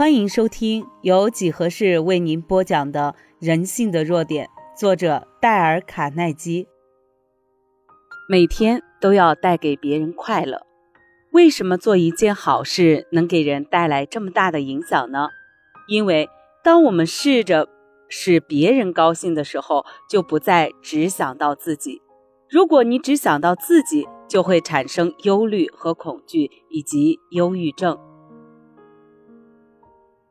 欢迎收听由几何式为您播讲的《人性的弱点》，作者戴尔·卡耐基。每天都要带给别人快乐，为什么做一件好事能给人带来这么大的影响呢？因为当我们试着使别人高兴的时候，就不再只想到自己。如果你只想到自己，就会产生忧虑和恐惧，以及忧郁症。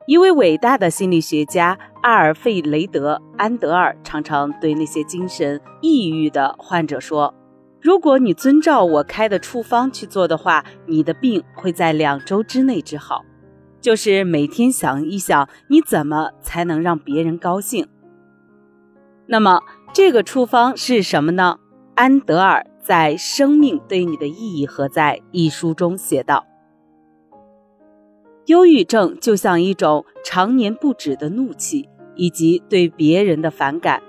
一位伟大的心理学家阿尔费雷德·安德尔常常对那些精神抑郁的患者说：“如果你遵照我开的处方去做的话，你的病会在两周之内治好。就是每天想一想，你怎么才能让别人高兴。那么，这个处方是什么呢？”安德尔在《生命对你的意义何在》一书中写道。忧郁症就像一种常年不止的怒气，以及对别人的反感。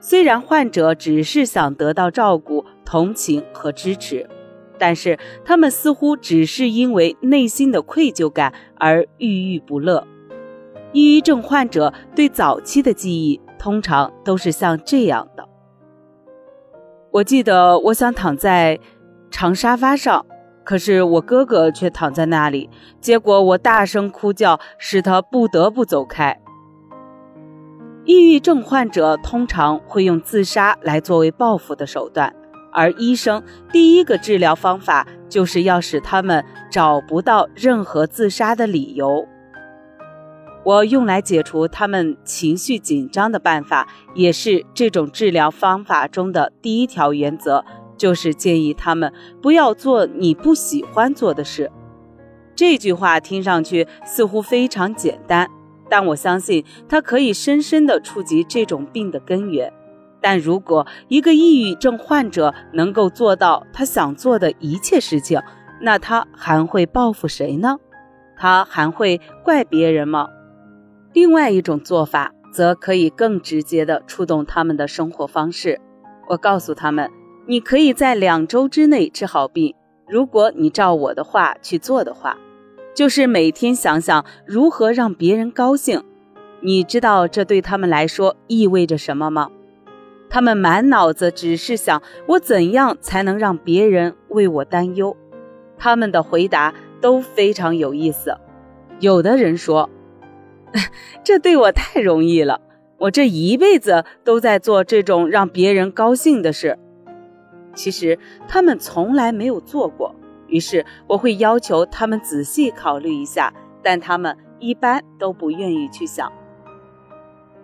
虽然患者只是想得到照顾、同情和支持，但是他们似乎只是因为内心的愧疚感而郁郁不乐。抑郁症患者对早期的记忆通常都是像这样的：我记得我想躺在长沙发上。可是我哥哥却躺在那里，结果我大声哭叫，使他不得不走开。抑郁症患者通常会用自杀来作为报复的手段，而医生第一个治疗方法就是要使他们找不到任何自杀的理由。我用来解除他们情绪紧张的办法，也是这种治疗方法中的第一条原则。就是建议他们不要做你不喜欢做的事。这句话听上去似乎非常简单，但我相信它可以深深地触及这种病的根源。但如果一个抑郁症患者能够做到他想做的一切事情，那他还会报复谁呢？他还会怪别人吗？另外一种做法则可以更直接地触动他们的生活方式。我告诉他们。你可以在两周之内治好病，如果你照我的话去做的话，就是每天想想如何让别人高兴。你知道这对他们来说意味着什么吗？他们满脑子只是想我怎样才能让别人为我担忧。他们的回答都非常有意思。有的人说：“ 这对我太容易了，我这一辈子都在做这种让别人高兴的事。”其实他们从来没有做过，于是我会要求他们仔细考虑一下，但他们一般都不愿意去想。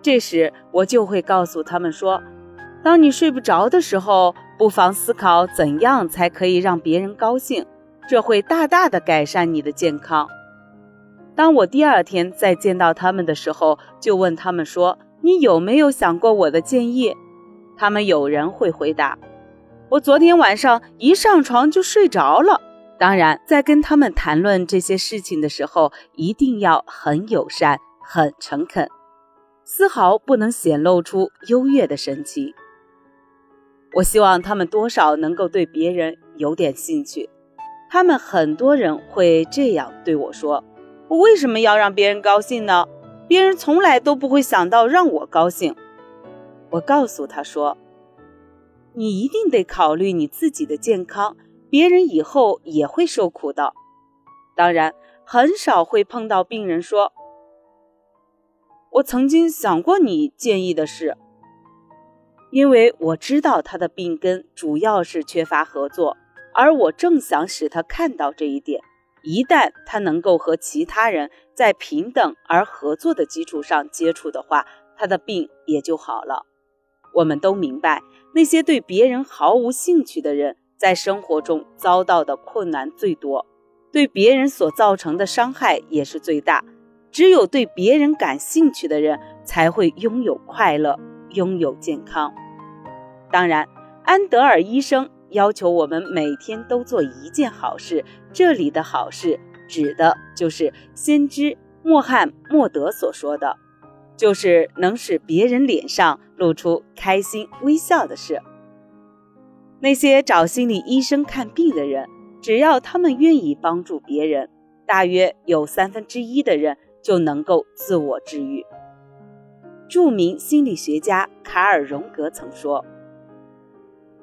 这时我就会告诉他们说：“当你睡不着的时候，不妨思考怎样才可以让别人高兴，这会大大的改善你的健康。”当我第二天再见到他们的时候，就问他们说：“你有没有想过我的建议？”他们有人会回答。我昨天晚上一上床就睡着了。当然，在跟他们谈论这些事情的时候，一定要很友善、很诚恳，丝毫不能显露出优越的神情。我希望他们多少能够对别人有点兴趣。他们很多人会这样对我说：“我为什么要让别人高兴呢？别人从来都不会想到让我高兴。”我告诉他说。你一定得考虑你自己的健康，别人以后也会受苦的。当然，很少会碰到病人说：“我曾经想过你建议的事。”因为我知道他的病根主要是缺乏合作，而我正想使他看到这一点。一旦他能够和其他人在平等而合作的基础上接触的话，他的病也就好了。我们都明白。那些对别人毫无兴趣的人，在生活中遭到的困难最多，对别人所造成的伤害也是最大。只有对别人感兴趣的人，才会拥有快乐，拥有健康。当然，安德尔医生要求我们每天都做一件好事。这里的好事，指的就是先知穆罕默德所说的。就是能使别人脸上露出开心微笑的事。那些找心理医生看病的人，只要他们愿意帮助别人，大约有三分之一的人就能够自我治愈。著名心理学家卡尔·荣格曾说：“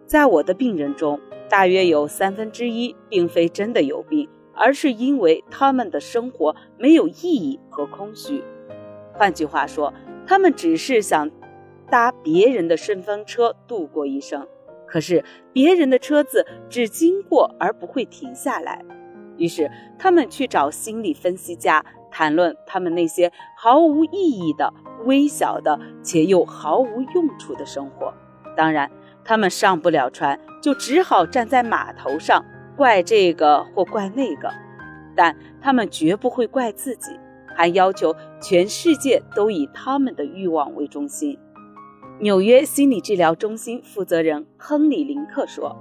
在我的病人中，大约有三分之一并非真的有病，而是因为他们的生活没有意义和空虚。换句话说，他们只是想搭别人的顺风车度过一生。可是别人的车子只经过而不会停下来，于是他们去找心理分析家谈论他们那些毫无意义的。”微小的且又毫无用处的生活，当然，他们上不了船，就只好站在码头上，怪这个或怪那个，但他们绝不会怪自己，还要求全世界都以他们的欲望为中心。纽约心理治疗中心负责人亨利·林克说：“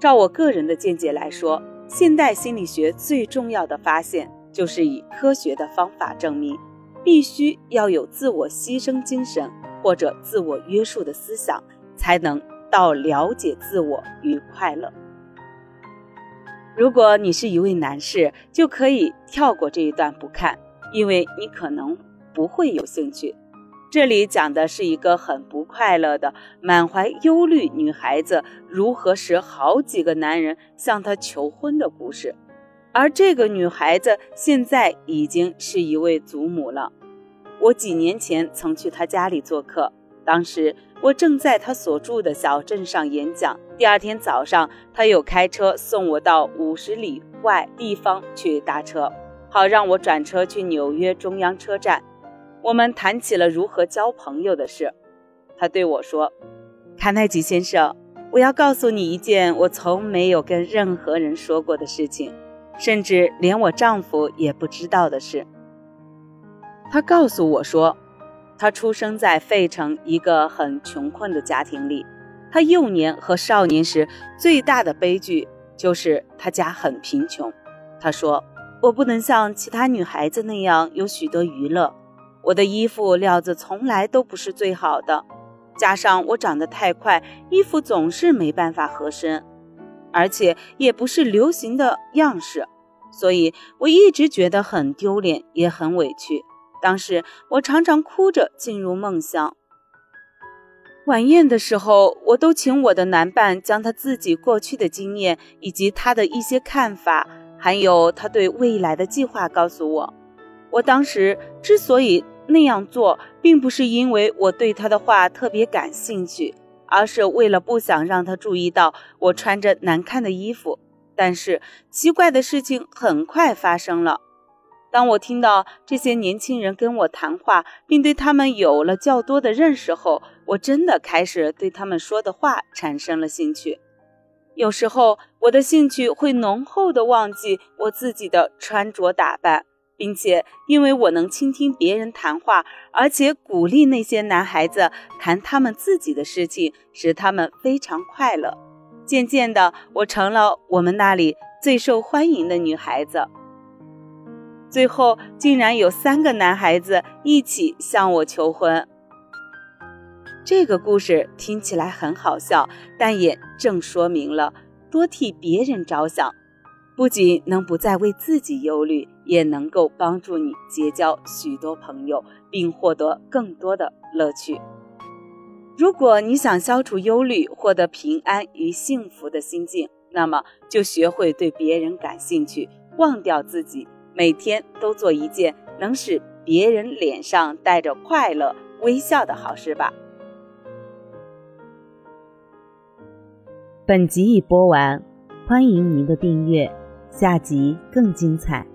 照我个人的见解来说，现代心理学最重要的发现，就是以科学的方法证明。”必须要有自我牺牲精神或者自我约束的思想，才能到了解自我与快乐。如果你是一位男士，就可以跳过这一段不看，因为你可能不会有兴趣。这里讲的是一个很不快乐的、满怀忧虑女孩子如何使好几个男人向她求婚的故事。而这个女孩子现在已经是一位祖母了。我几年前曾去她家里做客，当时我正在她所住的小镇上演讲。第二天早上，她又开车送我到五十里外地方去搭车，好让我转车去纽约中央车站。我们谈起了如何交朋友的事。他对我说：“卡耐基先生，我要告诉你一件我从没有跟任何人说过的事情。”甚至连我丈夫也不知道的事。他告诉我说，他出生在费城一个很穷困的家庭里。他幼年和少年时最大的悲剧就是他家很贫穷。他说：“我不能像其他女孩子那样有许多娱乐，我的衣服料子从来都不是最好的，加上我长得太快，衣服总是没办法合身。”而且也不是流行的样式，所以我一直觉得很丢脸，也很委屈。当时我常常哭着进入梦乡。晚宴的时候，我都请我的男伴将他自己过去的经验，以及他的一些看法，还有他对未来的计划告诉我。我当时之所以那样做，并不是因为我对他的话特别感兴趣。而是为了不想让他注意到我穿着难看的衣服。但是奇怪的事情很快发生了。当我听到这些年轻人跟我谈话，并对他们有了较多的认识后，我真的开始对他们说的话产生了兴趣。有时候，我的兴趣会浓厚的忘记我自己的穿着打扮。并且，因为我能倾听别人谈话，而且鼓励那些男孩子谈他们自己的事情，使他们非常快乐。渐渐的，我成了我们那里最受欢迎的女孩子。最后，竟然有三个男孩子一起向我求婚。这个故事听起来很好笑，但也正说明了多替别人着想。不仅能不再为自己忧虑，也能够帮助你结交许多朋友，并获得更多的乐趣。如果你想消除忧虑，获得平安与幸福的心境，那么就学会对别人感兴趣，忘掉自己，每天都做一件能使别人脸上带着快乐微笑的好事吧。本集已播完，欢迎您的订阅。下集更精彩。